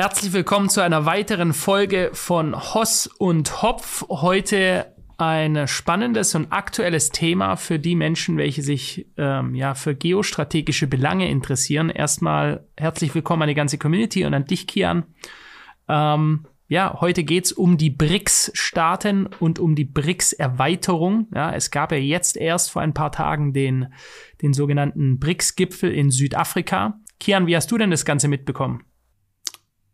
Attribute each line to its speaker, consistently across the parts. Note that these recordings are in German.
Speaker 1: Herzlich willkommen zu einer weiteren Folge von Hoss und Hopf. Heute ein spannendes und aktuelles Thema für die Menschen, welche sich ähm, ja für geostrategische Belange interessieren. Erstmal herzlich willkommen an die ganze Community und an dich, Kian. Ähm, ja, heute geht's um die BRICS-Staaten und um die BRICS-Erweiterung. Ja, es gab ja jetzt erst vor ein paar Tagen den, den sogenannten BRICS-Gipfel in Südafrika. Kian, wie hast du denn das Ganze mitbekommen?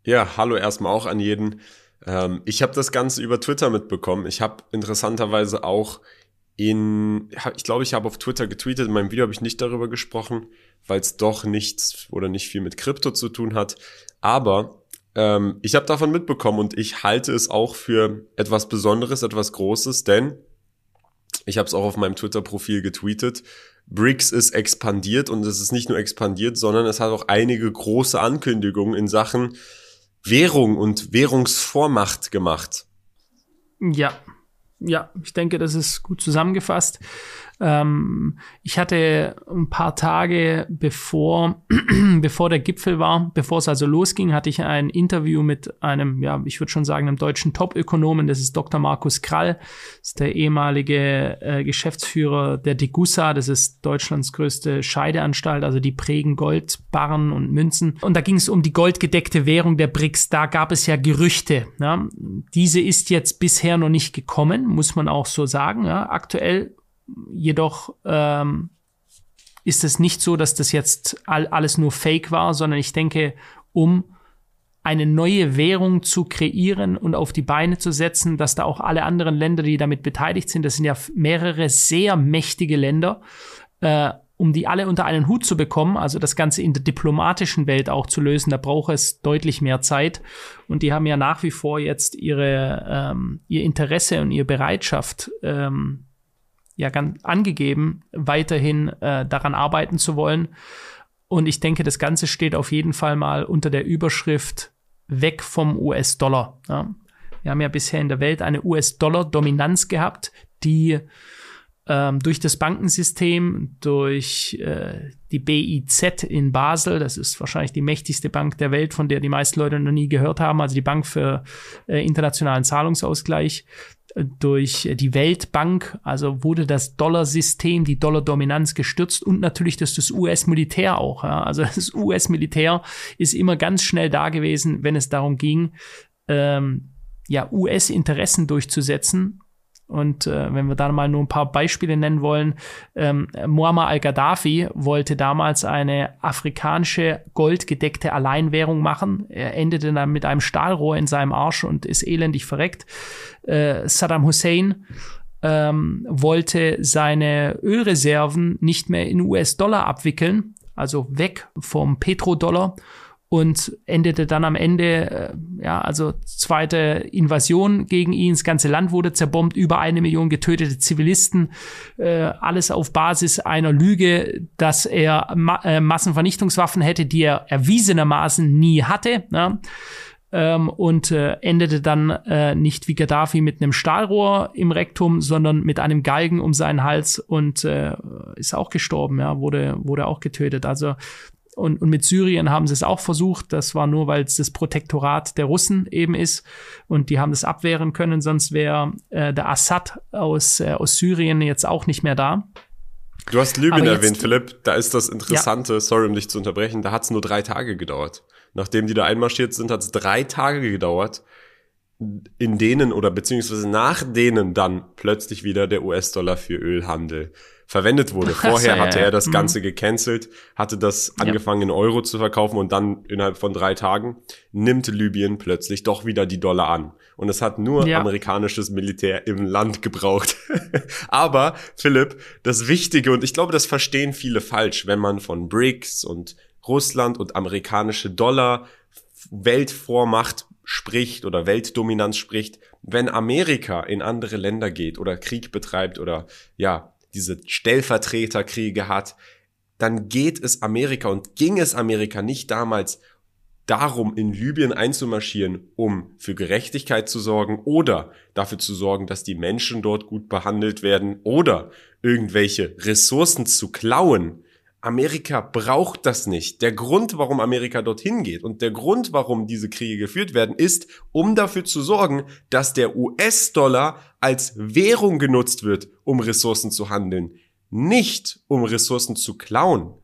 Speaker 2: Ja, hallo erstmal auch an jeden. Ähm, ich habe das Ganze über Twitter mitbekommen. Ich habe interessanterweise auch in, ich glaube, ich habe auf Twitter getweetet, in meinem Video habe ich nicht darüber gesprochen, weil es doch nichts oder nicht viel mit Krypto zu tun hat. Aber ähm, ich habe davon mitbekommen und ich halte es auch für etwas Besonderes, etwas Großes, denn ich habe es auch auf meinem Twitter-Profil getweetet. BRICS ist expandiert und es ist nicht nur expandiert, sondern es hat auch einige große Ankündigungen in Sachen Währung und Währungsvormacht gemacht.
Speaker 1: Ja, ja, ich denke, das ist gut zusammengefasst. Ähm, ich hatte ein paar Tage bevor, bevor der Gipfel war, bevor es also losging, hatte ich ein Interview mit einem, ja, ich würde schon sagen, einem deutschen Top-Ökonomen. Das ist Dr. Markus Krall. Das ist der ehemalige äh, Geschäftsführer der Degussa. Das ist Deutschlands größte Scheideanstalt. Also die prägen Goldbarren und Münzen. Und da ging es um die goldgedeckte Währung der BRICS. Da gab es ja Gerüchte. Ja. Diese ist jetzt bisher noch nicht gekommen, muss man auch so sagen. Ja. Aktuell Jedoch ähm, ist es nicht so, dass das jetzt all, alles nur Fake war, sondern ich denke, um eine neue Währung zu kreieren und auf die Beine zu setzen, dass da auch alle anderen Länder, die damit beteiligt sind, das sind ja mehrere sehr mächtige Länder, äh, um die alle unter einen Hut zu bekommen, also das Ganze in der diplomatischen Welt auch zu lösen, da braucht es deutlich mehr Zeit. Und die haben ja nach wie vor jetzt ihre, ähm, ihr Interesse und ihre Bereitschaft, ähm, ja ganz angegeben, weiterhin äh, daran arbeiten zu wollen. Und ich denke, das Ganze steht auf jeden Fall mal unter der Überschrift weg vom US-Dollar. Ja. Wir haben ja bisher in der Welt eine US-Dollar-Dominanz gehabt, die ähm, durch das Bankensystem, durch äh, die BIZ in Basel, das ist wahrscheinlich die mächtigste Bank der Welt, von der die meisten Leute noch nie gehört haben, also die Bank für äh, internationalen Zahlungsausgleich, durch die Weltbank, also wurde das Dollarsystem, die Dollardominanz gestürzt und natürlich das, das US-Militär auch. Ja. Also das US-Militär ist immer ganz schnell da gewesen, wenn es darum ging, ähm, ja, US-Interessen durchzusetzen und äh, wenn wir da mal nur ein paar Beispiele nennen wollen, ähm, Muammar al-Gaddafi wollte damals eine afrikanische goldgedeckte Alleinwährung machen. Er endete dann mit einem Stahlrohr in seinem Arsch und ist elendig verreckt. Äh, Saddam Hussein ähm, wollte seine Ölreserven nicht mehr in US-Dollar abwickeln, also weg vom Petrodollar und endete dann am Ende, äh, ja, also zweite Invasion gegen ihn. Das ganze Land wurde zerbombt, über eine Million getötete Zivilisten, äh, alles auf Basis einer Lüge, dass er Ma äh, Massenvernichtungswaffen hätte, die er erwiesenermaßen nie hatte. Ne? Ähm, und äh, endete dann äh, nicht wie Gaddafi mit einem Stahlrohr im Rektum, sondern mit einem Galgen um seinen Hals und äh, ist auch gestorben, ja, wurde, wurde auch getötet. Also und, und mit Syrien haben sie es auch versucht. Das war nur, weil es das Protektorat der Russen eben ist. Und die haben das abwehren können. Sonst wäre äh, der Assad aus, äh, aus Syrien jetzt auch nicht mehr da.
Speaker 2: Du hast Libyen erwähnt, Philipp. Da ist das Interessante, ja. sorry, um dich zu unterbrechen, da hat es nur drei Tage gedauert. Nachdem die da einmarschiert sind, hat es drei Tage gedauert, in denen oder beziehungsweise nach denen dann plötzlich wieder der US-Dollar für Ölhandel verwendet wurde. Vorher so, hatte ja, er das mhm. Ganze gecancelt, hatte das angefangen in Euro zu verkaufen und dann innerhalb von drei Tagen nimmt Libyen plötzlich doch wieder die Dollar an. Und es hat nur ja. amerikanisches Militär im Land gebraucht. Aber, Philipp, das Wichtige, und ich glaube, das verstehen viele falsch, wenn man von BRICS und Russland und amerikanische Dollar Weltvormacht spricht oder Weltdominanz spricht, wenn Amerika in andere Länder geht oder Krieg betreibt oder ja, diese Stellvertreterkriege hat, dann geht es Amerika und ging es Amerika nicht damals darum, in Libyen einzumarschieren, um für Gerechtigkeit zu sorgen oder dafür zu sorgen, dass die Menschen dort gut behandelt werden oder irgendwelche Ressourcen zu klauen, Amerika braucht das nicht. Der Grund, warum Amerika dorthin geht und der Grund, warum diese Kriege geführt werden, ist, um dafür zu sorgen, dass der US-Dollar als Währung genutzt wird, um Ressourcen zu handeln, nicht um Ressourcen zu klauen.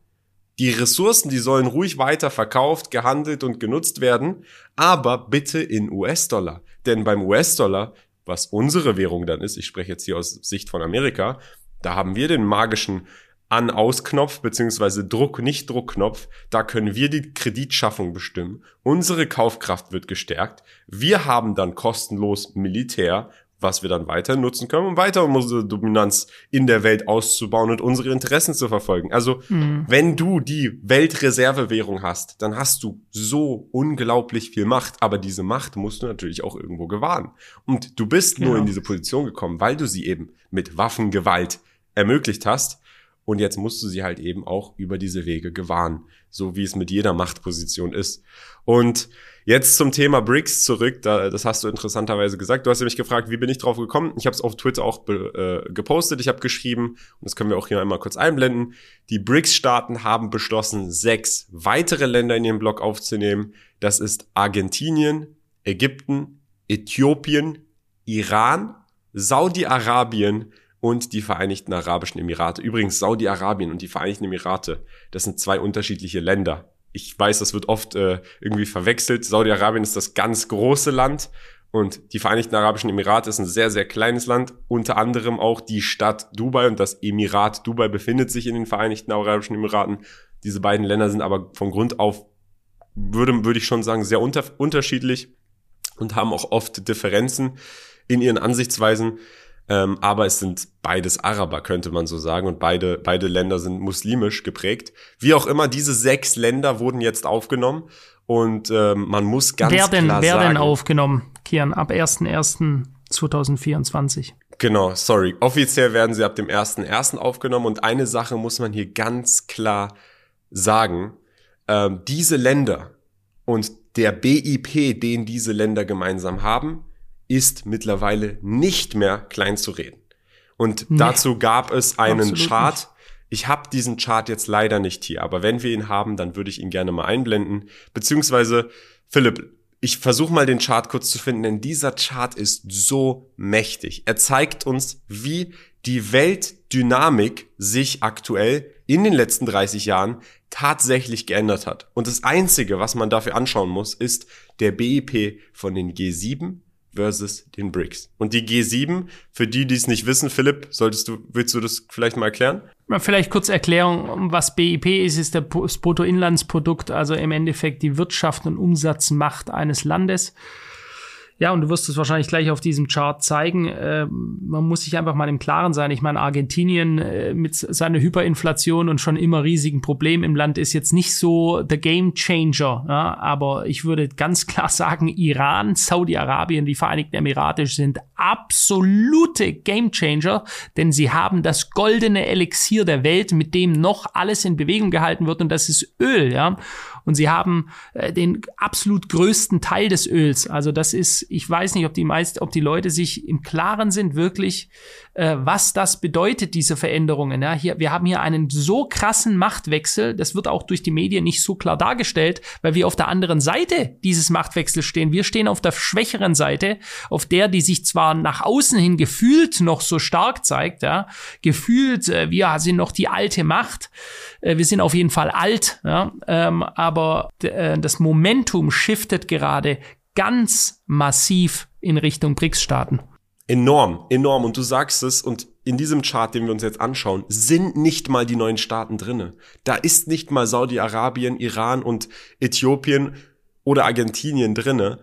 Speaker 2: Die Ressourcen, die sollen ruhig weiter verkauft, gehandelt und genutzt werden, aber bitte in US-Dollar. Denn beim US-Dollar, was unsere Währung dann ist, ich spreche jetzt hier aus Sicht von Amerika, da haben wir den magischen an-Aus-Knopf beziehungsweise Druck-Nicht-Druck-Knopf. Da können wir die Kreditschaffung bestimmen. Unsere Kaufkraft wird gestärkt. Wir haben dann kostenlos Militär, was wir dann weiter nutzen können, um weiter unsere Dominanz in der Welt auszubauen und unsere Interessen zu verfolgen. Also, mhm. wenn du die Weltreservewährung hast, dann hast du so unglaublich viel Macht, aber diese Macht musst du natürlich auch irgendwo gewahren. Und du bist genau. nur in diese Position gekommen, weil du sie eben mit Waffengewalt ermöglicht hast. Und jetzt musst du sie halt eben auch über diese Wege gewahren, so wie es mit jeder Machtposition ist. Und Jetzt zum Thema BRICS zurück. Da, das hast du interessanterweise gesagt. Du hast mich gefragt, wie bin ich drauf gekommen? Ich habe es auf Twitter auch äh, gepostet. Ich habe geschrieben, und das können wir auch hier einmal kurz einblenden. Die BRICS-Staaten haben beschlossen, sechs weitere Länder in ihren Block aufzunehmen. Das ist Argentinien, Ägypten, Äthiopien, Iran, Saudi-Arabien und die Vereinigten Arabischen Emirate. Übrigens, Saudi-Arabien und die Vereinigten Emirate, das sind zwei unterschiedliche Länder ich weiß, das wird oft äh, irgendwie verwechselt. Saudi-Arabien ist das ganz große Land und die Vereinigten Arabischen Emirate ist ein sehr, sehr kleines Land. Unter anderem auch die Stadt Dubai und das Emirat Dubai befindet sich in den Vereinigten Arabischen Emiraten. Diese beiden Länder sind aber von Grund auf, würde, würde ich schon sagen, sehr unter, unterschiedlich und haben auch oft Differenzen in ihren Ansichtsweisen. Ähm, aber es sind beides Araber, könnte man so sagen. Und beide, beide Länder sind muslimisch geprägt. Wie auch immer, diese sechs Länder wurden jetzt aufgenommen. Und ähm, man muss ganz
Speaker 1: wer denn,
Speaker 2: klar
Speaker 1: wer
Speaker 2: sagen.
Speaker 1: denn aufgenommen, Kian, ab 1.1.2024?
Speaker 2: Genau, sorry. Offiziell werden sie ab dem 1.1. aufgenommen. Und eine Sache muss man hier ganz klar sagen. Ähm, diese Länder und der BIP, den diese Länder gemeinsam haben, ist mittlerweile nicht mehr klein zu reden. Und nee, dazu gab es einen Chart. Nicht. Ich habe diesen Chart jetzt leider nicht hier, aber wenn wir ihn haben, dann würde ich ihn gerne mal einblenden. Beziehungsweise, Philipp, ich versuche mal den Chart kurz zu finden, denn dieser Chart ist so mächtig. Er zeigt uns, wie die Weltdynamik sich aktuell in den letzten 30 Jahren tatsächlich geändert hat. Und das Einzige, was man dafür anschauen muss, ist der BIP von den G7 versus den BRICS. Und die G7, für die, die es nicht wissen, Philipp, solltest du, willst du das vielleicht mal erklären?
Speaker 1: Vielleicht kurz Erklärung, was BIP ist, ist das Bruttoinlandsprodukt, also im Endeffekt die Wirtschaft und Umsatzmacht eines Landes. Ja, und du wirst es wahrscheinlich gleich auf diesem Chart zeigen. Äh, man muss sich einfach mal im Klaren sein. Ich meine, Argentinien äh, mit seiner Hyperinflation und schon immer riesigen Problemen im Land ist jetzt nicht so der Game Changer. Ja? Aber ich würde ganz klar sagen, Iran, Saudi-Arabien, die Vereinigten Emirate sind absolute Game Changer, denn sie haben das goldene Elixier der Welt, mit dem noch alles in Bewegung gehalten wird, und das ist Öl. Ja? Und sie haben äh, den absolut größten Teil des Öls. Also das ist, ich weiß nicht, ob die meist, ob die Leute sich im Klaren sind wirklich, äh, was das bedeutet, diese Veränderungen. Ja, hier, wir haben hier einen so krassen Machtwechsel, das wird auch durch die Medien nicht so klar dargestellt, weil wir auf der anderen Seite dieses Machtwechsels stehen. Wir stehen auf der schwächeren Seite, auf der, die sich zwar nach außen hin gefühlt noch so stark zeigt, ja, gefühlt, äh, wir sind noch die alte Macht, äh, wir sind auf jeden Fall alt, ja, ähm, aber äh, das Momentum shiftet gerade ganz massiv in Richtung BRICS-Staaten.
Speaker 2: Enorm, enorm. Und du sagst es, und in diesem Chart, den wir uns jetzt anschauen, sind nicht mal die neuen Staaten drinne. Da ist nicht mal Saudi-Arabien, Iran und Äthiopien oder Argentinien drinne.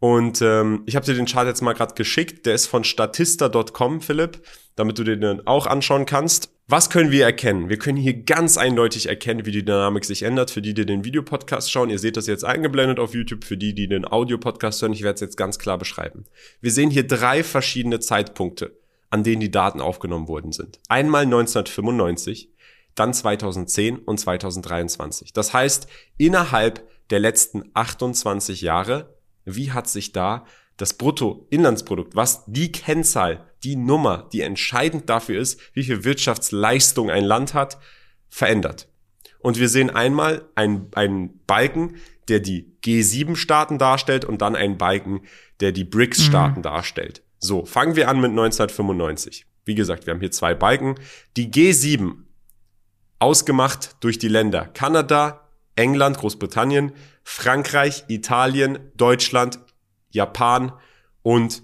Speaker 2: Und ähm, ich habe dir den Chart jetzt mal gerade geschickt. Der ist von statista.com, Philipp, damit du den dann auch anschauen kannst. Was können wir erkennen? Wir können hier ganz eindeutig erkennen, wie die Dynamik sich ändert. Für die, die den Videopodcast schauen, ihr seht das jetzt eingeblendet auf YouTube. Für die, die den Audiopodcast hören, ich werde es jetzt ganz klar beschreiben. Wir sehen hier drei verschiedene Zeitpunkte, an denen die Daten aufgenommen worden sind. Einmal 1995, dann 2010 und 2023. Das heißt, innerhalb der letzten 28 Jahre, wie hat sich da das Bruttoinlandsprodukt, was die Kennzahl, die Nummer, die entscheidend dafür ist, wie viel Wirtschaftsleistung ein Land hat, verändert. Und wir sehen einmal einen, einen Balken, der die G7-Staaten darstellt und dann einen Balken, der die BRICS-Staaten mhm. darstellt. So, fangen wir an mit 1995. Wie gesagt, wir haben hier zwei Balken. Die G7, ausgemacht durch die Länder Kanada, England, Großbritannien, Frankreich, Italien, Deutschland, Japan und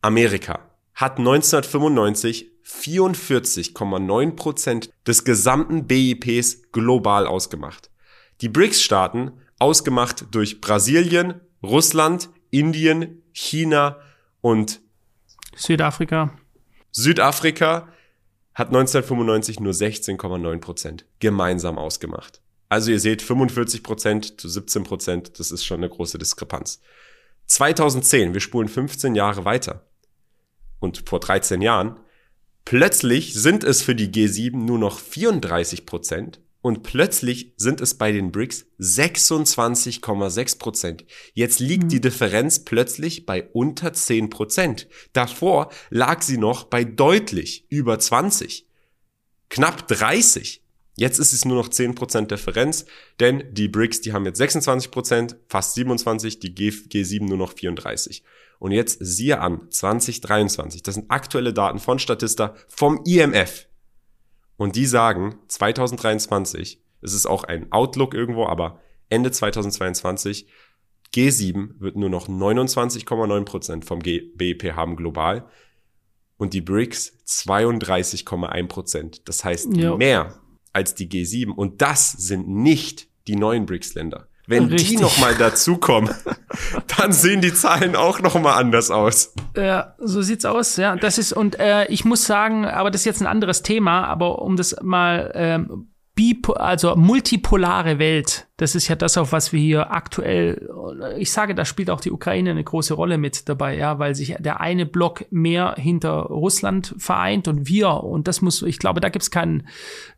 Speaker 2: Amerika, hat 1995 44,9 Prozent des gesamten BIPs global ausgemacht. Die BRICS-Staaten, ausgemacht durch Brasilien, Russland, Indien, China und
Speaker 1: Südafrika.
Speaker 2: Südafrika hat 1995 nur 16,9 Prozent gemeinsam ausgemacht. Also ihr seht 45 Prozent zu 17 Prozent, das ist schon eine große Diskrepanz. 2010, wir spulen 15 Jahre weiter und vor 13 Jahren, plötzlich sind es für die G7 nur noch 34 Prozent und plötzlich sind es bei den BRICS 26,6 Prozent. Jetzt liegt mhm. die Differenz plötzlich bei unter 10 Prozent. Davor lag sie noch bei deutlich über 20. Knapp 30. Jetzt ist es nur noch 10 Prozent Differenz, denn die BRICS, die haben jetzt 26 Prozent, fast 27, die G G7 nur noch 34. Und jetzt siehe an, 2023. Das sind aktuelle Daten von Statista vom IMF. Und die sagen, 2023, es ist auch ein Outlook irgendwo, aber Ende 2022, G7 wird nur noch 29,9 Prozent vom BIP haben global und die BRICS 32,1%. Prozent. Das heißt jo. mehr als die G7 und das sind nicht die neuen BRICS-Länder. Wenn Richtig. die nochmal dazukommen, dann sehen die Zahlen auch nochmal anders aus.
Speaker 1: Ja, so sieht's aus. Ja, das ist und äh, ich muss sagen, aber das ist jetzt ein anderes Thema. Aber um das mal ähm, also multipolare Welt das ist ja das, auf was wir hier aktuell, ich sage, da spielt auch die Ukraine eine große Rolle mit dabei, ja, weil sich der eine Block mehr hinter Russland vereint und wir, und das muss, ich glaube, da gibt's kein,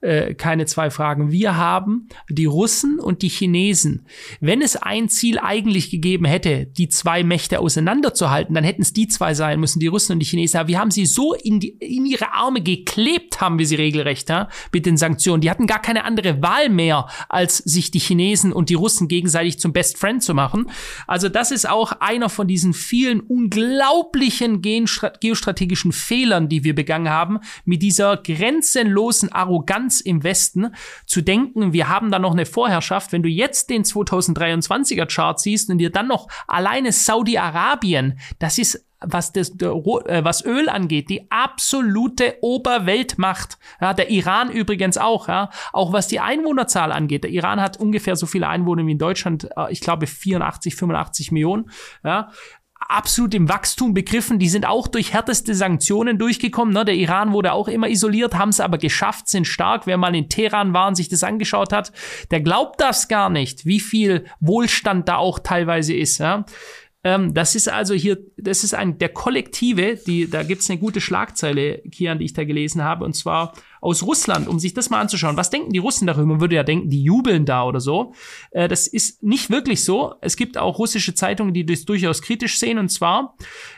Speaker 1: äh, keine zwei Fragen. Wir haben die Russen und die Chinesen. Wenn es ein Ziel eigentlich gegeben hätte, die zwei Mächte auseinanderzuhalten, dann hätten es die zwei sein müssen, die Russen und die Chinesen. Aber wir haben sie so in, die, in ihre Arme geklebt, haben wir sie regelrecht, ja, mit den Sanktionen. Die hatten gar keine andere Wahl mehr, als sich die Chinesen Chinesen und die Russen gegenseitig zum Best Friend zu machen. Also das ist auch einer von diesen vielen unglaublichen geostrategischen Fehlern, die wir begangen haben, mit dieser grenzenlosen Arroganz im Westen zu denken, wir haben da noch eine Vorherrschaft. Wenn du jetzt den 2023er Chart siehst und dir dann noch alleine Saudi-Arabien, das ist was das äh, was Öl angeht, die absolute Oberweltmacht. Ja, der Iran übrigens auch, ja, auch was die Einwohnerzahl angeht. Der Iran hat ungefähr so viele Einwohner wie in Deutschland, äh, ich glaube 84, 85 Millionen, ja absolut im Wachstum begriffen. Die sind auch durch härteste Sanktionen durchgekommen. Ne? Der Iran wurde auch immer isoliert, haben es aber geschafft, sind stark. Wer mal in Teheran war und sich das angeschaut hat, der glaubt das gar nicht, wie viel Wohlstand da auch teilweise ist. Ja? Ähm, das ist also hier, das ist ein, der Kollektive, die, da gibt's eine gute Schlagzeile, Kian, die ich da gelesen habe, und zwar aus Russland, um sich das mal anzuschauen. Was denken die Russen darüber? Man würde ja denken, die jubeln da oder so. Äh, das ist nicht wirklich so. Es gibt auch russische Zeitungen, die das durchaus kritisch sehen, und zwar,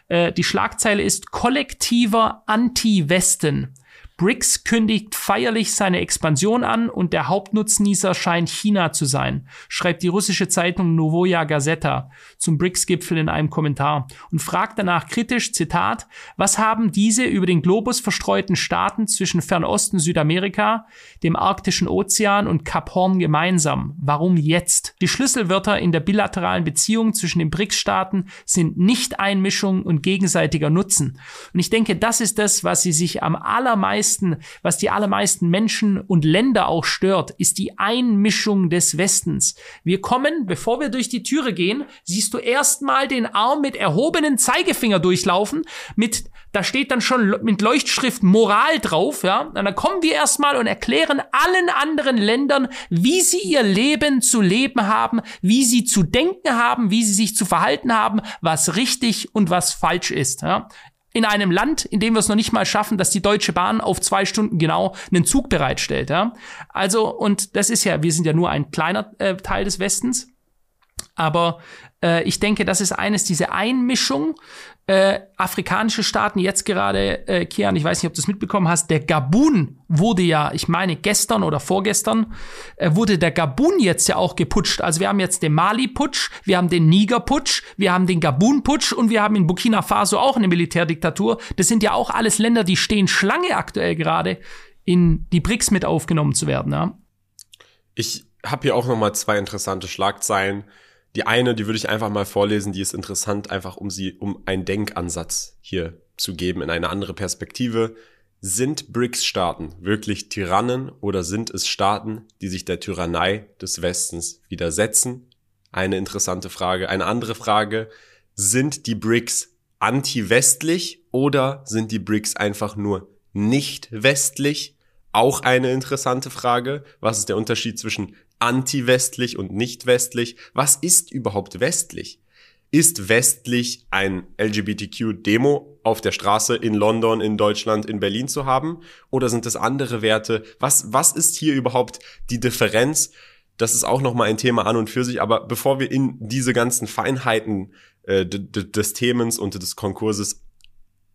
Speaker 1: äh, die Schlagzeile ist kollektiver Anti-Westen. BRICS kündigt feierlich seine Expansion an und der Hauptnutznießer scheint China zu sein, schreibt die russische Zeitung Novoya Gazeta zum BRICS-Gipfel in einem Kommentar und fragt danach kritisch, Zitat, was haben diese über den Globus verstreuten Staaten zwischen Fernosten Südamerika, dem arktischen Ozean und Kap Horn gemeinsam? Warum jetzt? Die Schlüsselwörter in der bilateralen Beziehung zwischen den BRICS-Staaten sind Nicht-Einmischung und gegenseitiger Nutzen. Und ich denke, das ist das, was sie sich am allermeisten allermeisten, was die allermeisten Menschen und Länder auch stört, ist die Einmischung des Westens. Wir kommen, bevor wir durch die Türe gehen, siehst du erstmal den Arm mit erhobenen Zeigefinger durchlaufen, mit, da steht dann schon mit Leuchtschrift Moral drauf, ja. Und dann kommen wir erstmal und erklären allen anderen Ländern, wie sie ihr Leben zu leben haben, wie sie zu denken haben, wie sie sich zu verhalten haben, was richtig und was falsch ist, ja in einem Land, in dem wir es noch nicht mal schaffen, dass die Deutsche Bahn auf zwei Stunden genau einen Zug bereitstellt. Ja? Also, und das ist ja, wir sind ja nur ein kleiner äh, Teil des Westens. Aber äh, ich denke, das ist eines, diese Einmischung äh, afrikanische Staaten jetzt gerade, äh, Kian, ich weiß nicht, ob du es mitbekommen hast, der Gabun wurde ja, ich meine gestern oder vorgestern, äh, wurde der Gabun jetzt ja auch geputscht. Also wir haben jetzt den Mali-Putsch, wir haben den Niger-Putsch, wir haben den Gabun-Putsch und wir haben in Burkina Faso auch eine Militärdiktatur. Das sind ja auch alles Länder, die stehen Schlange aktuell gerade, in die BRICS mit aufgenommen zu werden. Ja?
Speaker 2: Ich habe hier auch noch mal zwei interessante Schlagzeilen. Die eine, die würde ich einfach mal vorlesen, die ist interessant, einfach um sie, um einen Denkansatz hier zu geben in eine andere Perspektive. Sind BRICS-Staaten wirklich Tyrannen oder sind es Staaten, die sich der Tyrannei des Westens widersetzen? Eine interessante Frage. Eine andere Frage, sind die BRICS anti-westlich oder sind die BRICS einfach nur nicht westlich? Auch eine interessante Frage. Was ist der Unterschied zwischen anti-westlich und nicht westlich. Was ist überhaupt westlich? Ist westlich ein LGBTQ-Demo auf der Straße in London, in Deutschland, in Berlin zu haben? Oder sind es andere Werte? Was, was ist hier überhaupt die Differenz? Das ist auch nochmal ein Thema an und für sich. Aber bevor wir in diese ganzen Feinheiten äh, des Themens und des Konkurses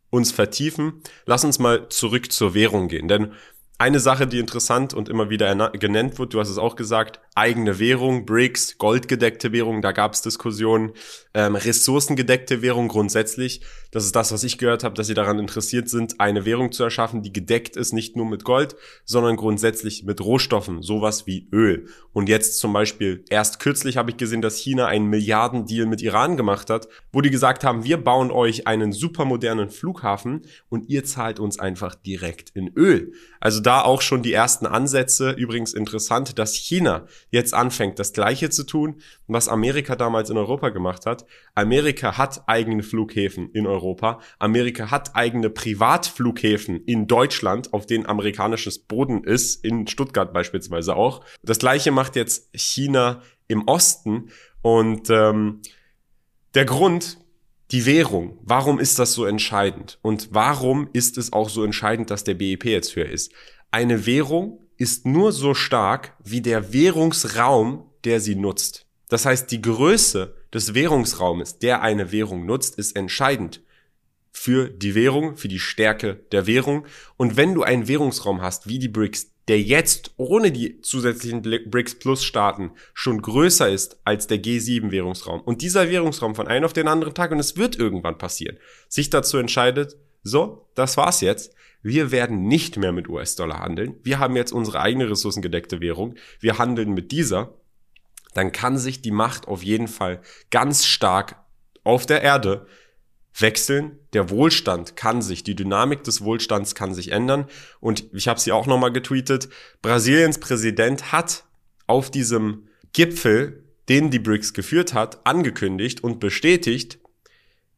Speaker 2: uns vertiefen, lass uns mal zurück zur Währung gehen. Denn eine Sache, die interessant und immer wieder genannt wird, du hast es auch gesagt, eigene Währung, BRICS, goldgedeckte Währung, da gab es Diskussionen, ähm, ressourcengedeckte Währung grundsätzlich. Das ist das, was ich gehört habe, dass sie daran interessiert sind, eine Währung zu erschaffen, die gedeckt ist, nicht nur mit Gold, sondern grundsätzlich mit Rohstoffen, sowas wie Öl. Und jetzt zum Beispiel, erst kürzlich habe ich gesehen, dass China einen Milliardendeal mit Iran gemacht hat, wo die gesagt haben, wir bauen euch einen supermodernen Flughafen und ihr zahlt uns einfach direkt in Öl. Also da auch schon die ersten Ansätze. Übrigens interessant, dass China jetzt anfängt, das Gleiche zu tun, was Amerika damals in Europa gemacht hat. Amerika hat eigene Flughäfen in Europa. Amerika hat eigene Privatflughäfen in Deutschland, auf denen amerikanisches Boden ist, in Stuttgart beispielsweise auch. Das Gleiche macht jetzt China im Osten. Und ähm, der Grund, die Währung, warum ist das so entscheidend? Und warum ist es auch so entscheidend, dass der BIP jetzt höher ist? Eine Währung ist nur so stark wie der Währungsraum, der sie nutzt. Das heißt, die Größe des Währungsraumes, der eine Währung nutzt, ist entscheidend für die Währung, für die Stärke der Währung. Und wenn du einen Währungsraum hast, wie die BRICS, der jetzt ohne die zusätzlichen BRICS Plus Staaten schon größer ist als der G7 Währungsraum und dieser Währungsraum von einem auf den anderen Tag, und es wird irgendwann passieren, sich dazu entscheidet, so, das war's jetzt, wir werden nicht mehr mit US-Dollar handeln. Wir haben jetzt unsere eigene ressourcengedeckte Währung. Wir handeln mit dieser. Dann kann sich die Macht auf jeden Fall ganz stark auf der Erde wechseln. Der Wohlstand kann sich, die Dynamik des Wohlstands kann sich ändern. Und ich habe sie auch nochmal getweetet. Brasiliens Präsident hat auf diesem Gipfel, den die BRICS geführt hat, angekündigt und bestätigt,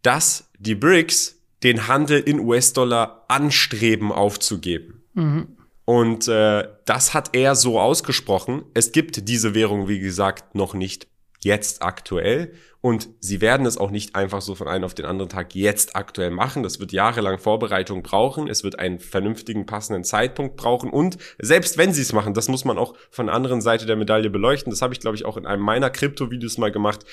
Speaker 2: dass die BRICS den Handel in US-Dollar anstreben aufzugeben. Mhm. Und äh, das hat er so ausgesprochen. Es gibt diese Währung, wie gesagt, noch nicht jetzt aktuell. Und sie werden es auch nicht einfach so von einem auf den anderen Tag jetzt aktuell machen. Das wird jahrelang Vorbereitung brauchen. Es wird einen vernünftigen, passenden Zeitpunkt brauchen. Und selbst wenn sie es machen, das muss man auch von der anderen Seite der Medaille beleuchten. Das habe ich, glaube ich, auch in einem meiner Krypto-Videos mal gemacht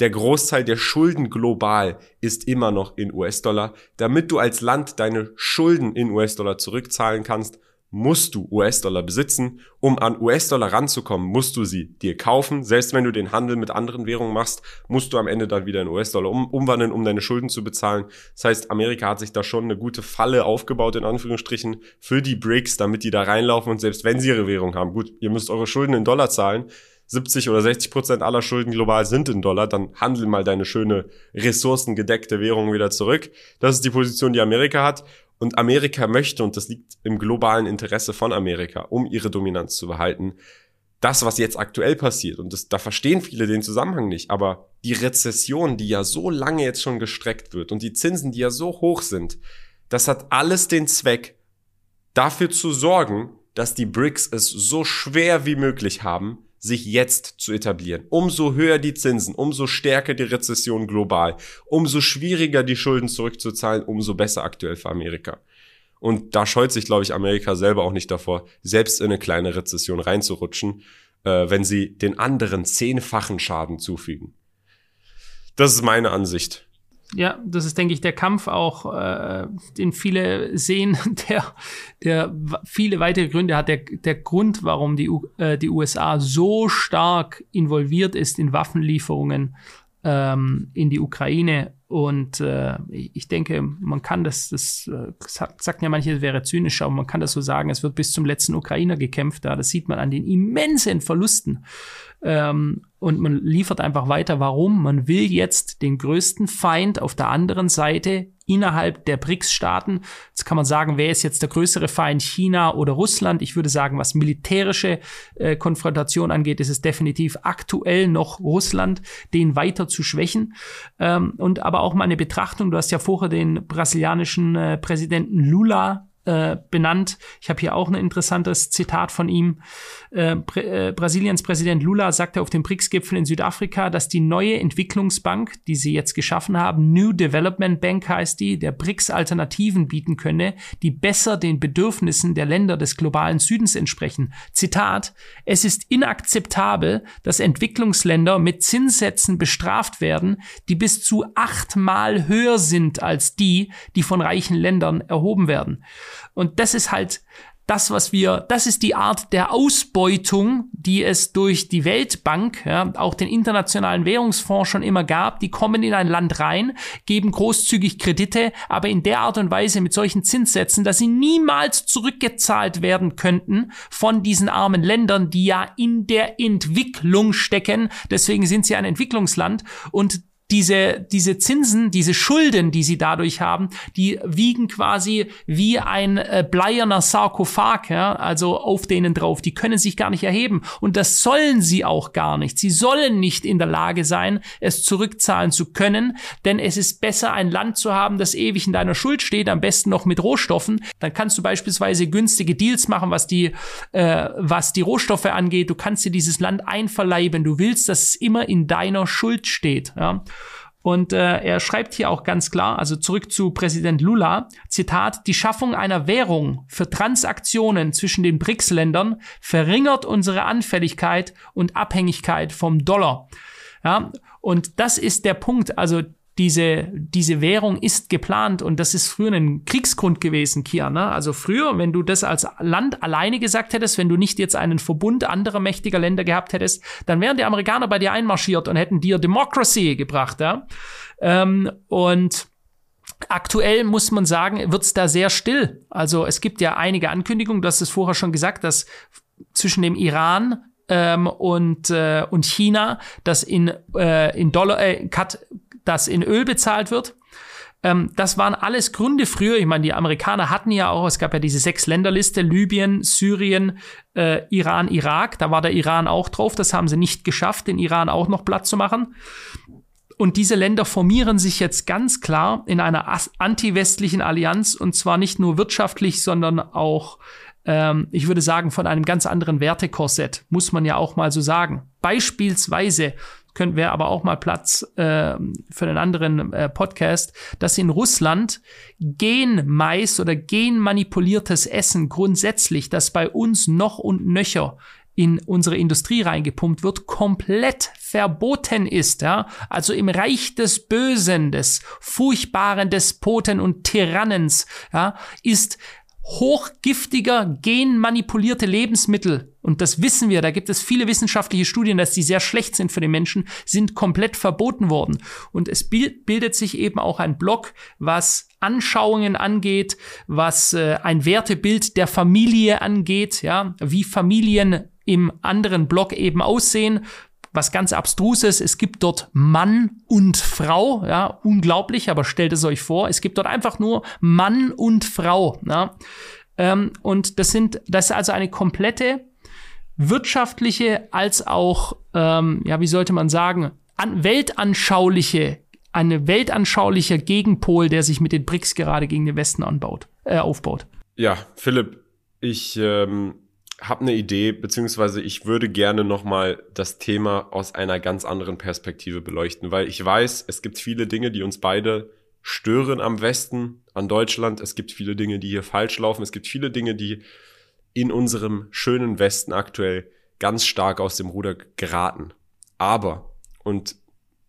Speaker 2: der Großteil der Schulden global ist immer noch in US-Dollar. Damit du als Land deine Schulden in US-Dollar zurückzahlen kannst, musst du US-Dollar besitzen. Um an US-Dollar ranzukommen, musst du sie dir kaufen. Selbst wenn du den Handel mit anderen Währungen machst, musst du am Ende dann wieder in US-Dollar um, umwandeln, um deine Schulden zu bezahlen. Das heißt, Amerika hat sich da schon eine gute Falle aufgebaut, in Anführungsstrichen, für die BRICS, damit die da reinlaufen und selbst wenn sie ihre Währung haben, gut, ihr müsst eure Schulden in Dollar zahlen, 70 oder 60 Prozent aller Schulden global sind in Dollar, dann handel mal deine schöne ressourcengedeckte Währung wieder zurück. Das ist die Position, die Amerika hat. Und Amerika möchte, und das liegt im globalen Interesse von Amerika, um ihre Dominanz zu behalten, das, was jetzt aktuell passiert, und das, da verstehen viele den Zusammenhang nicht, aber die Rezession, die ja so lange jetzt schon gestreckt wird und die Zinsen, die ja so hoch sind, das hat alles den Zweck, dafür zu sorgen, dass die BRICS es so schwer wie möglich haben, sich jetzt zu etablieren. Umso höher die Zinsen, umso stärker die Rezession global, umso schwieriger die Schulden zurückzuzahlen, umso besser aktuell für Amerika. Und da scheut sich, glaube ich, Amerika selber auch nicht davor, selbst in eine kleine Rezession reinzurutschen, äh, wenn sie den anderen zehnfachen Schaden zufügen. Das ist meine Ansicht.
Speaker 1: Ja, das ist, denke ich, der Kampf auch, äh, den viele sehen, der, der viele weitere Gründe hat. Der, der Grund, warum die, äh, die USA so stark involviert ist in Waffenlieferungen ähm, in die Ukraine. Und äh, ich denke, man kann das, das äh, sagt, ja manche, es wäre zynisch, aber man kann das so sagen, es wird bis zum letzten Ukrainer gekämpft. Da, das sieht man an den immensen Verlusten ähm, und man liefert einfach weiter. Warum? Man will jetzt den größten Feind auf der anderen Seite innerhalb der BRICS-Staaten. Jetzt kann man sagen, wer ist jetzt der größere Feind, China oder Russland? Ich würde sagen, was militärische äh, Konfrontation angeht, ist es definitiv aktuell noch Russland, den weiter zu schwächen. Ähm, und aber auch mal eine Betrachtung, du hast ja vorher den brasilianischen äh, Präsidenten Lula äh, benannt. Ich habe hier auch ein interessantes Zitat von ihm. Äh, Prä äh, Brasiliens Präsident Lula sagte auf dem BRICS-Gipfel in Südafrika, dass die neue Entwicklungsbank, die sie jetzt geschaffen haben, New Development Bank heißt die, der BRICS Alternativen bieten könne, die besser den Bedürfnissen der Länder des globalen Südens entsprechen. Zitat, es ist inakzeptabel, dass Entwicklungsländer mit Zinssätzen bestraft werden, die bis zu achtmal höher sind als die, die von reichen Ländern erhoben werden. Und das ist halt das, was wir, das ist die Art der Ausbeutung, die es durch die Weltbank, ja, auch den Internationalen Währungsfonds schon immer gab. Die kommen in ein Land rein, geben großzügig Kredite, aber in der Art und Weise mit solchen Zinssätzen, dass sie niemals zurückgezahlt werden könnten von diesen armen Ländern, die ja in der Entwicklung stecken. Deswegen sind sie ein Entwicklungsland und diese, diese Zinsen, diese Schulden, die sie dadurch haben, die wiegen quasi wie ein äh, bleierner Sarkophag, ja, also auf denen drauf. Die können sich gar nicht erheben. Und das sollen sie auch gar nicht. Sie sollen nicht in der Lage sein, es zurückzahlen zu können, denn es ist besser, ein Land zu haben, das ewig in deiner Schuld steht, am besten noch mit Rohstoffen. Dann kannst du beispielsweise günstige Deals machen, was die, äh, was die Rohstoffe angeht. Du kannst dir dieses Land einverleiben. Du willst, dass es immer in deiner Schuld steht. Ja. Und äh, er schreibt hier auch ganz klar, also zurück zu Präsident Lula, Zitat, die Schaffung einer Währung für Transaktionen zwischen den BRICS-Ländern verringert unsere Anfälligkeit und Abhängigkeit vom Dollar. Ja, und das ist der Punkt. Also diese, diese Währung ist geplant und das ist früher ein Kriegsgrund gewesen, Kia. Ne? Also früher, wenn du das als Land alleine gesagt hättest, wenn du nicht jetzt einen Verbund anderer mächtiger Länder gehabt hättest, dann wären die Amerikaner bei dir einmarschiert und hätten dir Democracy gebracht. Ja? Ähm, und Aktuell muss man sagen, wird's da sehr still. Also es gibt ja einige Ankündigungen, du hast es vorher schon gesagt, dass zwischen dem Iran ähm, und, äh, und China, das in, äh, in Dollar, äh, Cut, das in Öl bezahlt wird. Ähm, das waren alles Gründe früher. Ich meine, die Amerikaner hatten ja auch, es gab ja diese sechs Länderliste, Libyen, Syrien, äh, Iran, Irak. Da war der Iran auch drauf. Das haben sie nicht geschafft, den Iran auch noch platt zu machen. Und diese Länder formieren sich jetzt ganz klar in einer anti-westlichen Allianz und zwar nicht nur wirtschaftlich, sondern auch, ähm, ich würde sagen, von einem ganz anderen Wertekorsett, muss man ja auch mal so sagen. Beispielsweise können wäre aber auch mal Platz äh, für einen anderen äh, Podcast, dass in Russland Genmais oder genmanipuliertes Essen grundsätzlich, das bei uns noch und nöcher in unsere Industrie reingepumpt wird, komplett verboten ist, ja. Also im Reich des Bösen, des furchtbaren Despoten und Tyrannens, ja, ist hochgiftiger, genmanipulierte Lebensmittel, und das wissen wir, da gibt es viele wissenschaftliche Studien, dass die sehr schlecht sind für den Menschen, sind komplett verboten worden. Und es bildet sich eben auch ein Block, was Anschauungen angeht, was äh, ein Wertebild der Familie angeht, ja, wie Familien im anderen Block eben aussehen, was ganz abstruses. Es gibt dort Mann und Frau, ja, unglaublich, aber stellt es euch vor, es gibt dort einfach nur Mann und Frau, ja. Ähm, und das sind, das ist also eine komplette wirtschaftliche als auch, ähm, ja, wie sollte man sagen, an, weltanschauliche, eine weltanschaulicher Gegenpol, der sich mit den BRICS gerade gegen den Westen anbaut, äh, aufbaut.
Speaker 2: Ja, Philipp, ich ähm, habe eine Idee, beziehungsweise ich würde gerne nochmal das Thema aus einer ganz anderen Perspektive beleuchten, weil ich weiß, es gibt viele Dinge, die uns beide stören am Westen, an Deutschland. Es gibt viele Dinge, die hier falsch laufen. Es gibt viele Dinge, die in unserem schönen Westen aktuell ganz stark aus dem Ruder geraten. Aber, und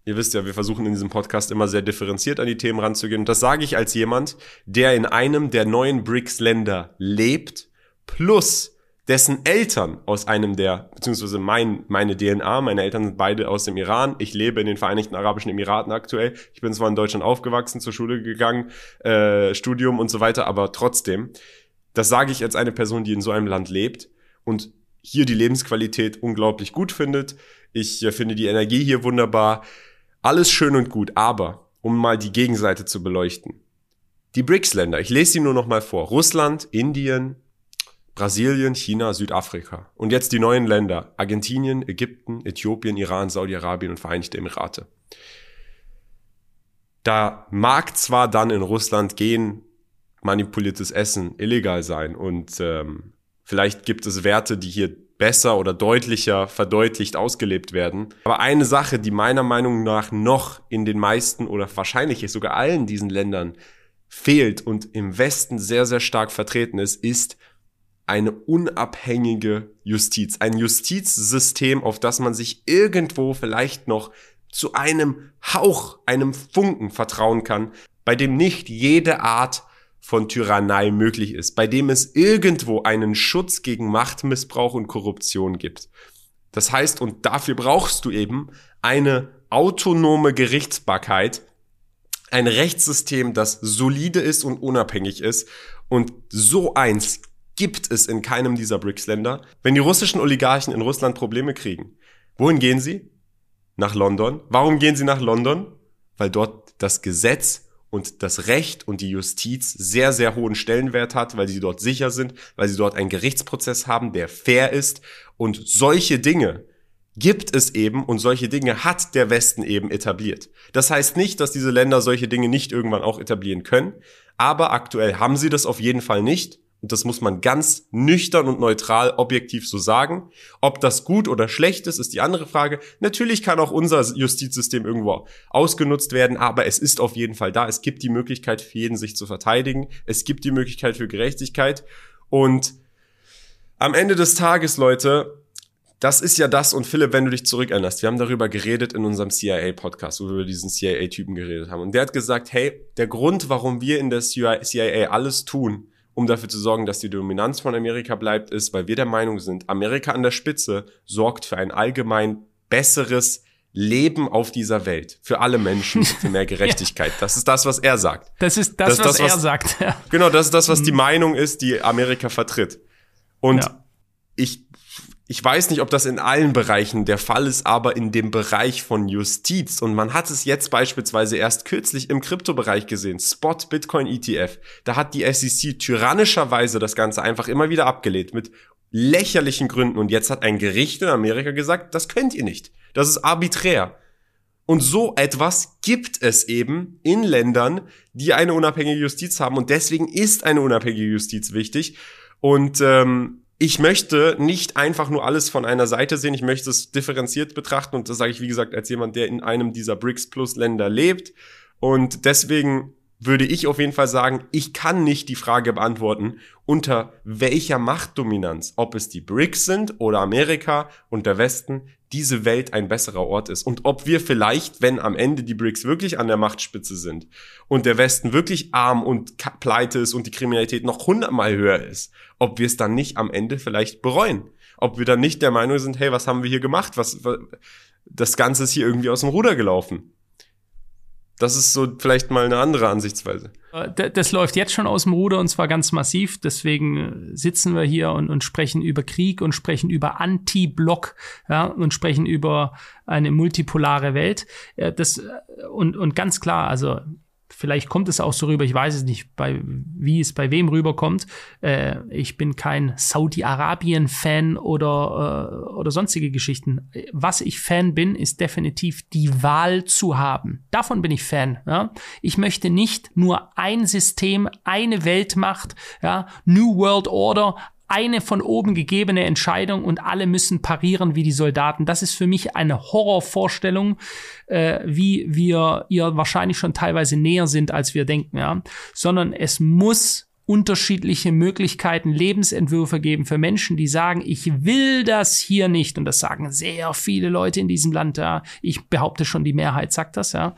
Speaker 2: Ihr wisst ja, wir versuchen in diesem Podcast immer sehr differenziert an die Themen ranzugehen. Und das sage ich als jemand, der in einem der neuen BRICS-Länder lebt, plus dessen Eltern aus einem der, beziehungsweise mein, meine DNA, meine Eltern sind beide aus dem Iran. Ich lebe in den Vereinigten Arabischen Emiraten aktuell. Ich bin zwar in Deutschland aufgewachsen, zur Schule gegangen, äh, Studium und so weiter, aber trotzdem, das sage ich als eine Person, die in so einem Land lebt und hier die Lebensqualität unglaublich gut findet. Ich äh, finde die Energie hier wunderbar. Alles schön und gut, aber um mal die Gegenseite zu beleuchten. Die BRICS-Länder, ich lese sie nur noch mal vor. Russland, Indien, Brasilien, China, Südafrika. Und jetzt die neuen Länder. Argentinien, Ägypten, Äthiopien, Iran, Saudi-Arabien und Vereinigte Emirate. Da mag zwar dann in Russland gehen manipuliertes Essen illegal sein und ähm, vielleicht gibt es Werte, die hier besser oder deutlicher verdeutlicht ausgelebt werden. Aber eine Sache, die meiner Meinung nach noch in den meisten oder wahrscheinlich sogar allen diesen Ländern fehlt und im Westen sehr, sehr stark vertreten ist, ist eine unabhängige Justiz. Ein Justizsystem, auf das man sich irgendwo vielleicht noch zu einem Hauch, einem Funken vertrauen kann, bei dem nicht jede Art von Tyrannei möglich ist, bei dem es irgendwo einen Schutz gegen Machtmissbrauch und Korruption gibt. Das heißt, und dafür brauchst du eben eine autonome Gerichtsbarkeit, ein Rechtssystem, das solide ist und unabhängig ist. Und so eins gibt es in keinem dieser BRICS-Länder. Wenn die russischen Oligarchen in Russland Probleme kriegen, wohin gehen sie? Nach London. Warum gehen sie nach London? Weil dort das Gesetz und das Recht und die Justiz sehr, sehr hohen Stellenwert hat, weil sie dort sicher sind, weil sie dort einen Gerichtsprozess haben, der fair ist. Und solche Dinge gibt es eben und solche Dinge hat der Westen eben etabliert. Das heißt nicht, dass diese Länder solche Dinge nicht irgendwann auch etablieren können, aber aktuell haben sie das auf jeden Fall nicht und das muss man ganz nüchtern und neutral objektiv so sagen. Ob das gut oder schlecht ist, ist die andere Frage. Natürlich kann auch unser Justizsystem irgendwo ausgenutzt werden, aber es ist auf jeden Fall da. Es gibt die Möglichkeit für jeden, sich zu verteidigen. Es gibt die Möglichkeit für Gerechtigkeit. Und am Ende des Tages, Leute, das ist ja das, und Philipp, wenn du dich zurückerinnerst, wir haben darüber geredet in unserem CIA-Podcast, wo wir über diesen CIA-Typen geredet haben. Und der hat gesagt, hey, der Grund, warum wir in der CIA alles tun, um dafür zu sorgen, dass die Dominanz von Amerika bleibt, ist, weil wir der Meinung sind, Amerika an der Spitze sorgt für ein allgemein besseres Leben auf dieser Welt. Für alle Menschen, für mehr Gerechtigkeit. ja. Das ist das, was er sagt.
Speaker 1: Das ist das, das, was, das was, er sagt. Ja.
Speaker 2: Genau, das ist das, was die mhm. Meinung ist, die Amerika vertritt. Und ja. ich ich weiß nicht, ob das in allen Bereichen der Fall ist, aber in dem Bereich von Justiz. Und man hat es jetzt beispielsweise erst kürzlich im Kryptobereich gesehen. Spot Bitcoin ETF. Da hat die SEC tyrannischerweise das Ganze einfach immer wieder abgelehnt mit lächerlichen Gründen. Und jetzt hat ein Gericht in Amerika gesagt, das könnt ihr nicht. Das ist arbiträr. Und so etwas gibt es eben in Ländern, die eine unabhängige Justiz haben. Und deswegen ist eine unabhängige Justiz wichtig. Und ähm, ich möchte nicht einfach nur alles von einer Seite sehen, ich möchte es differenziert betrachten und das sage ich, wie gesagt, als jemand, der in einem dieser BRICS Plus Länder lebt. Und deswegen würde ich auf jeden Fall sagen, ich kann nicht die Frage beantworten, unter welcher Machtdominanz, ob es die BRICS sind oder Amerika und der Westen, diese Welt ein besserer Ort ist. Und ob wir vielleicht, wenn am Ende die BRICS wirklich an der Machtspitze sind und der Westen wirklich arm und pleite ist und die Kriminalität noch hundertmal höher ist, ob wir es dann nicht am Ende vielleicht bereuen. Ob wir dann nicht der Meinung sind, hey, was haben wir hier gemacht? Was, was das Ganze ist hier irgendwie aus dem Ruder gelaufen. Das ist so vielleicht mal eine andere Ansichtsweise.
Speaker 1: Äh, das läuft jetzt schon aus dem Ruder und zwar ganz massiv. Deswegen äh, sitzen wir hier und, und sprechen über Krieg und sprechen über Anti-Block ja, und sprechen über eine multipolare Welt. Das, äh, und, und ganz klar, also vielleicht kommt es auch so rüber, ich weiß es nicht, bei, wie es bei wem rüberkommt. Äh, ich bin kein Saudi-Arabien-Fan oder, äh, oder sonstige Geschichten. Was ich Fan bin, ist definitiv die Wahl zu haben. Davon bin ich Fan. Ja? Ich möchte nicht nur ein System, eine Weltmacht, ja? New World Order, eine von oben gegebene Entscheidung und alle müssen parieren wie die Soldaten. Das ist für mich eine Horrorvorstellung, äh, wie wir ihr wahrscheinlich schon teilweise näher sind, als wir denken, ja. Sondern es muss unterschiedliche Möglichkeiten, Lebensentwürfe geben für Menschen, die sagen, ich will das hier nicht. Und das sagen sehr viele Leute in diesem Land. Ja. Ich behaupte schon, die Mehrheit sagt das. Ja.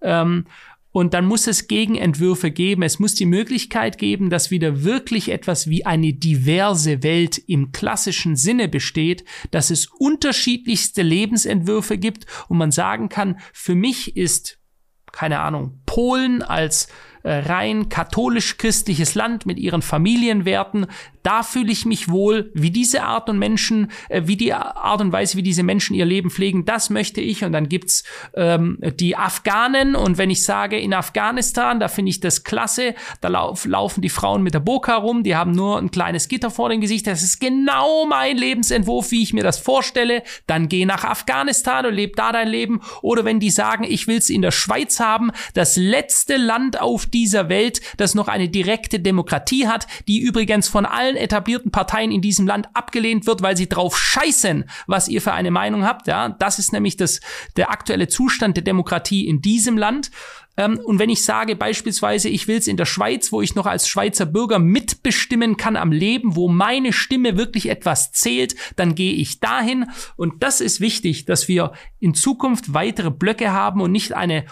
Speaker 1: Ähm, und dann muss es Gegenentwürfe geben. Es muss die Möglichkeit geben, dass wieder wirklich etwas wie eine diverse Welt im klassischen Sinne besteht, dass es unterschiedlichste Lebensentwürfe gibt und man sagen kann, für mich ist, keine Ahnung, Polen als rein katholisch-christliches Land mit ihren Familienwerten da fühle ich mich wohl, wie diese Art und Menschen, äh, wie die Art und Weise, wie diese Menschen ihr Leben pflegen, das möchte ich. Und dann gibt's ähm, die Afghanen. Und wenn ich sage, in Afghanistan, da finde ich das klasse, da lauf, laufen die Frauen mit der Burka rum, die haben nur ein kleines Gitter vor dem Gesicht. Das ist genau mein Lebensentwurf, wie ich mir das vorstelle. Dann geh nach Afghanistan und leb da dein Leben. Oder wenn die sagen, ich will's in der Schweiz haben, das letzte Land auf dieser Welt, das noch eine direkte Demokratie hat, die übrigens von allen etablierten Parteien in diesem Land abgelehnt wird, weil sie drauf scheißen, was ihr für eine Meinung habt. Ja, das ist nämlich das, der aktuelle Zustand der Demokratie in diesem Land. Ähm, und wenn ich sage beispielsweise, ich will es in der Schweiz, wo ich noch als Schweizer Bürger mitbestimmen kann am Leben, wo meine Stimme wirklich etwas zählt, dann gehe ich dahin. Und das ist wichtig, dass wir in Zukunft weitere Blöcke haben und nicht eine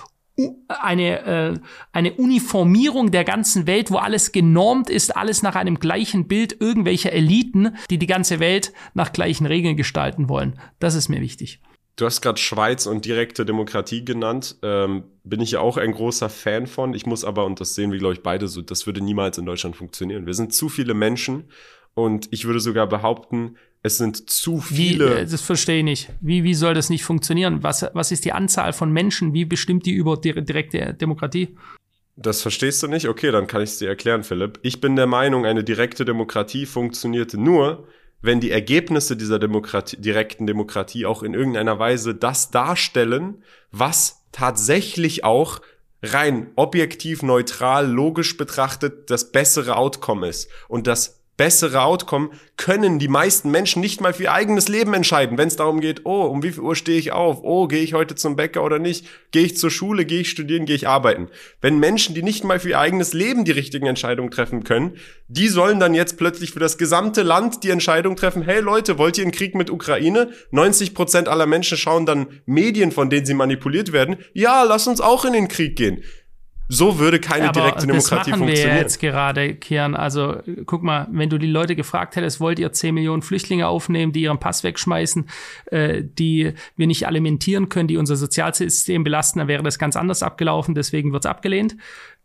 Speaker 1: eine, äh, eine Uniformierung der ganzen Welt, wo alles genormt ist, alles nach einem gleichen Bild irgendwelcher Eliten, die die ganze Welt nach gleichen Regeln gestalten wollen. Das ist mir wichtig.
Speaker 2: Du hast gerade Schweiz und direkte Demokratie genannt. Ähm, bin ich ja auch ein großer Fan von. Ich muss aber, und das sehen wir, glaube ich, beide so, das würde niemals in Deutschland funktionieren. Wir sind zu viele Menschen und ich würde sogar behaupten, es sind zu viele. Wie,
Speaker 1: äh, das verstehe ich nicht. Wie, wie soll das nicht funktionieren? Was, was ist die Anzahl von Menschen? Wie bestimmt die über direkte Demokratie?
Speaker 2: Das verstehst du nicht? Okay, dann kann ich es dir erklären, Philipp. Ich bin der Meinung, eine direkte Demokratie funktioniert nur, wenn die Ergebnisse dieser Demokratie, direkten Demokratie auch in irgendeiner Weise das darstellen, was tatsächlich auch rein objektiv, neutral, logisch betrachtet das bessere Outcome ist. Und das bessere Outcome, können die meisten Menschen nicht mal für ihr eigenes Leben entscheiden, wenn es darum geht, oh, um wie viel Uhr stehe ich auf? Oh, gehe ich heute zum Bäcker oder nicht? Gehe ich zur Schule, gehe ich studieren, gehe ich arbeiten? Wenn Menschen, die nicht mal für ihr eigenes Leben die richtigen Entscheidungen treffen können, die sollen dann jetzt plötzlich für das gesamte Land die Entscheidung treffen, hey Leute, wollt ihr einen Krieg mit Ukraine? 90 Prozent aller Menschen schauen dann Medien, von denen sie manipuliert werden. Ja, lass uns auch in den Krieg gehen. So würde keine ja, direkte Demokratie funktionieren. Das machen wir
Speaker 1: jetzt gerade, Kian. Also guck mal, wenn du die Leute gefragt hättest, wollt ihr 10 Millionen Flüchtlinge aufnehmen, die ihren Pass wegschmeißen, äh, die wir nicht alimentieren können, die unser Sozialsystem belasten, dann wäre das ganz anders abgelaufen. Deswegen wird es abgelehnt.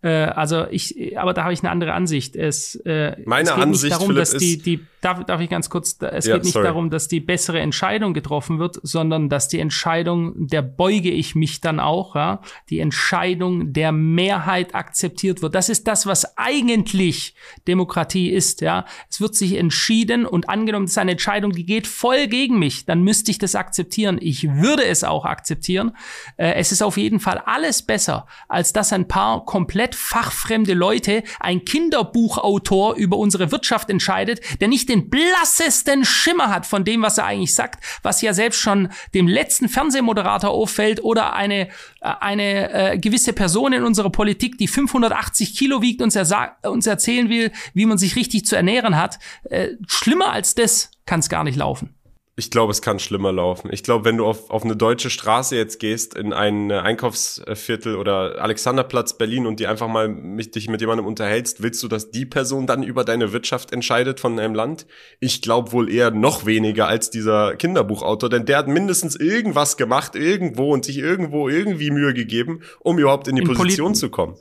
Speaker 1: Äh, also ich, aber da habe ich eine andere Ansicht. Es,
Speaker 2: äh, Meine es geht Ansicht,
Speaker 1: nicht darum, Philipp, dass die, die darf, darf ich ganz kurz, es ja, geht nicht sorry. darum, dass die bessere Entscheidung getroffen wird, sondern dass die Entscheidung, der beuge ich mich dann auch, ja, die Entscheidung der Mehrheit akzeptiert wird. Das ist das, was eigentlich Demokratie ist, ja. Es wird sich entschieden und angenommen, das ist eine Entscheidung, die geht voll gegen mich, dann müsste ich das akzeptieren. Ich würde es auch akzeptieren. Äh, es ist auf jeden Fall alles besser, als dass ein paar komplett fachfremde Leute, ein Kinderbuchautor über unsere Wirtschaft entscheidet, der nicht den blassesten Schimmer hat von dem, was er eigentlich sagt, was ja selbst schon dem letzten Fernsehmoderator auffällt oder eine, äh, eine äh, gewisse Person in unserer Politik, die 580 Kilo wiegt und uns erzählen will, wie man sich richtig zu ernähren hat. Äh, schlimmer als das kann es gar nicht laufen.
Speaker 2: Ich glaube, es kann schlimmer laufen. Ich glaube, wenn du auf, auf eine deutsche Straße jetzt gehst, in ein Einkaufsviertel oder Alexanderplatz Berlin und die einfach mal mich, dich mit jemandem unterhältst, willst du, dass die Person dann über deine Wirtschaft entscheidet von einem Land? Ich glaube wohl eher noch weniger als dieser Kinderbuchautor, denn der hat mindestens irgendwas gemacht, irgendwo und sich irgendwo irgendwie Mühe gegeben, um überhaupt in die in Position Poli zu kommen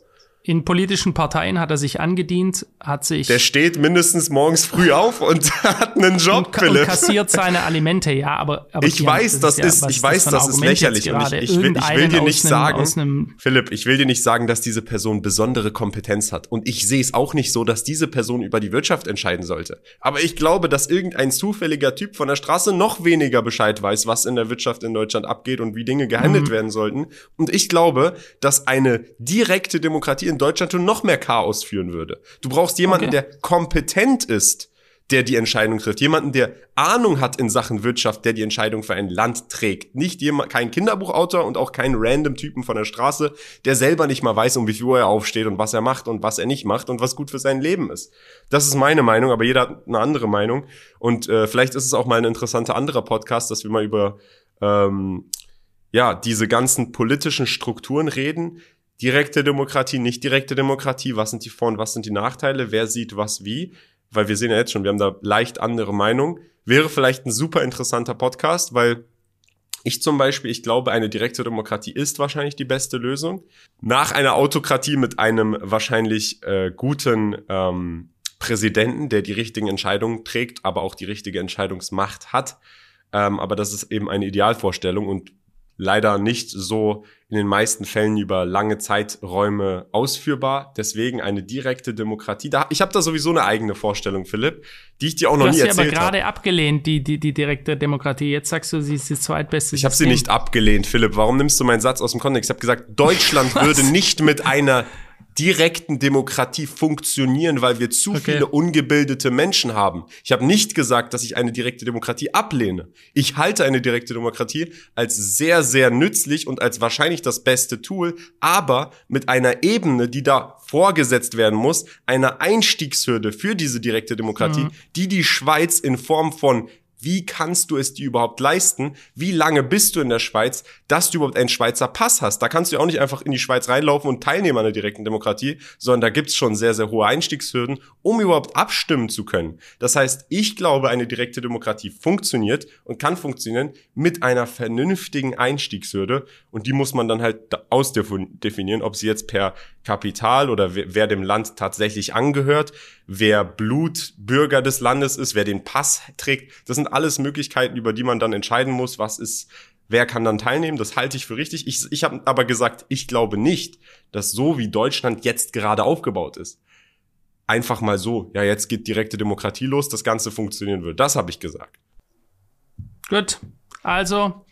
Speaker 1: in politischen Parteien hat er sich angedient, hat sich.
Speaker 2: Der steht mindestens morgens früh auf und hat einen Job,
Speaker 1: und, Philipp. Und kassiert seine Alimente, ja, aber. aber
Speaker 2: ich weiß, das ist, ja, ich weiß, das ist lächerlich. Und ich, ich, will, ich will dir nicht einem, sagen, Philipp, ich will dir nicht sagen, dass diese Person besondere Kompetenz hat. Und ich sehe es auch nicht so, dass diese Person über die Wirtschaft entscheiden sollte. Aber ich glaube, dass irgendein zufälliger Typ von der Straße noch weniger Bescheid weiß, was in der Wirtschaft in Deutschland abgeht und wie Dinge gehandelt mhm. werden sollten. Und ich glaube, dass eine direkte Demokratie in Deutschland schon noch mehr Chaos führen würde. Du brauchst jemanden, okay. der kompetent ist, der die Entscheidung trifft. Jemanden, der Ahnung hat in Sachen Wirtschaft, der die Entscheidung für ein Land trägt. Nicht jemand, kein Kinderbuchautor und auch kein random Typen von der Straße, der selber nicht mal weiß, um wie viel Uhr er aufsteht und was er macht und was er nicht macht und was gut für sein Leben ist. Das ist meine Meinung, aber jeder hat eine andere Meinung. Und äh, vielleicht ist es auch mal ein interessanter anderer Podcast, dass wir mal über ähm, ja diese ganzen politischen Strukturen reden. Direkte Demokratie, nicht direkte Demokratie, was sind die Vor- und was sind die Nachteile, wer sieht was wie weil wir sehen ja jetzt schon, wir haben da leicht andere Meinung. Wäre vielleicht ein super interessanter Podcast, weil ich zum Beispiel, ich glaube, eine direkte Demokratie ist wahrscheinlich die beste Lösung. Nach einer Autokratie mit einem wahrscheinlich äh, guten ähm, Präsidenten, der die richtigen Entscheidungen trägt, aber auch die richtige Entscheidungsmacht hat. Ähm, aber das ist eben eine Idealvorstellung und leider nicht so in den meisten Fällen über lange Zeiträume ausführbar. Deswegen eine direkte Demokratie. Da, ich habe da sowieso eine eigene Vorstellung, Philipp, die ich dir auch noch nie erzählt habe. Du hast
Speaker 1: sie aber gerade abgelehnt, die, die, die direkte Demokratie. Jetzt sagst du, sie ist das zweitbeste
Speaker 2: Ich habe sie nicht abgelehnt, Philipp. Warum nimmst du meinen Satz aus dem Kontext? Ich habe gesagt, Deutschland würde nicht mit einer direkten Demokratie funktionieren, weil wir zu okay. viele ungebildete Menschen haben. Ich habe nicht gesagt, dass ich eine direkte Demokratie ablehne. Ich halte eine direkte Demokratie als sehr, sehr nützlich und als wahrscheinlich das beste Tool, aber mit einer Ebene, die da vorgesetzt werden muss, einer Einstiegshürde für diese direkte Demokratie, mhm. die die Schweiz in Form von wie kannst du es dir überhaupt leisten? Wie lange bist du in der Schweiz, dass du überhaupt einen Schweizer Pass hast? Da kannst du ja auch nicht einfach in die Schweiz reinlaufen und teilnehmen an der direkten Demokratie, sondern da gibt's schon sehr, sehr hohe Einstiegshürden, um überhaupt abstimmen zu können. Das heißt, ich glaube, eine direkte Demokratie funktioniert und kann funktionieren mit einer vernünftigen Einstiegshürde und die muss man dann halt ausdefinieren, ob sie jetzt per Kapital oder wer, wer dem Land tatsächlich angehört, wer Blutbürger des Landes ist, wer den Pass trägt. Das sind alles Möglichkeiten, über die man dann entscheiden muss, was ist, wer kann dann teilnehmen. Das halte ich für richtig. Ich, ich habe aber gesagt, ich glaube nicht, dass so wie Deutschland jetzt gerade aufgebaut ist, einfach mal so, ja, jetzt geht direkte Demokratie los, das Ganze funktionieren wird. Das habe ich gesagt.
Speaker 1: Gut. Also,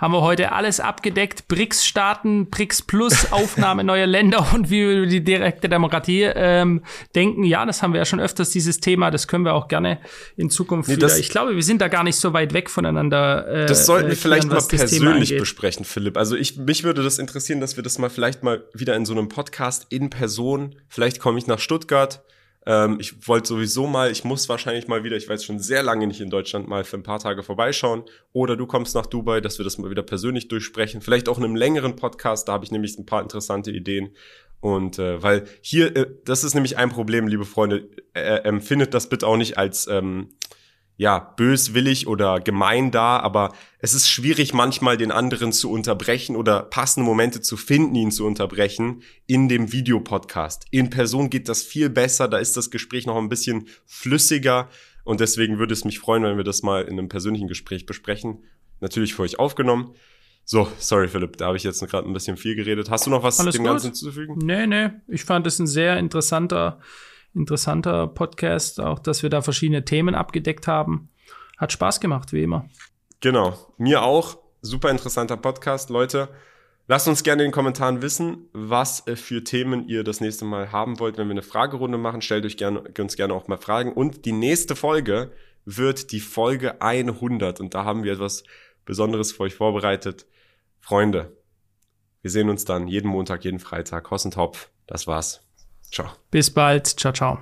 Speaker 1: haben wir heute alles abgedeckt. BRICS-Staaten, BRICS Plus, Aufnahme neuer Länder und wie wir über die direkte Demokratie ähm, denken. Ja, das haben wir ja schon öfters, dieses Thema. Das können wir auch gerne in Zukunft nee, wieder. Ich glaube, wir sind da gar nicht so weit weg voneinander.
Speaker 2: Äh, das sollten wir vielleicht mal persönlich besprechen, Philipp. Also ich, mich würde das interessieren, dass wir das mal vielleicht mal wieder in so einem Podcast in Person, vielleicht komme ich nach Stuttgart, ähm, ich wollte sowieso mal, ich muss wahrscheinlich mal wieder, ich weiß schon sehr lange nicht in Deutschland, mal für ein paar Tage vorbeischauen. Oder du kommst nach Dubai, dass wir das mal wieder persönlich durchsprechen. Vielleicht auch in einem längeren Podcast, da habe ich nämlich ein paar interessante Ideen. Und äh, weil hier, äh, das ist nämlich ein Problem, liebe Freunde, äh, empfindet das bitte auch nicht als ähm, ja, böswillig oder gemein da, aber es ist schwierig manchmal den anderen zu unterbrechen oder passende Momente zu finden, ihn zu unterbrechen in dem Videopodcast. In Person geht das viel besser, da ist das Gespräch noch ein bisschen flüssiger und deswegen würde es mich freuen, wenn wir das mal in einem persönlichen Gespräch besprechen. Natürlich für euch aufgenommen. So, sorry Philipp, da habe ich jetzt gerade ein bisschen viel geredet. Hast du noch was
Speaker 1: Alles
Speaker 2: dem
Speaker 1: gut.
Speaker 2: Ganzen hinzuzufügen?
Speaker 1: Nee, nee, ich fand es ein sehr interessanter interessanter Podcast, auch dass wir da verschiedene Themen abgedeckt haben. Hat Spaß gemacht, wie immer.
Speaker 2: Genau, mir auch. Super interessanter Podcast, Leute. Lasst uns gerne in den Kommentaren wissen, was äh, für Themen ihr das nächste Mal haben wollt. Wenn wir eine Fragerunde machen, stellt euch gerne, uns gerne auch mal Fragen. Und die nächste Folge wird die Folge 100. Und da haben wir etwas Besonderes für euch vorbereitet. Freunde, wir sehen uns dann jeden Montag, jeden Freitag. Hossentopf, das war's. Ciao.
Speaker 1: Bis bald. Ciao, ciao.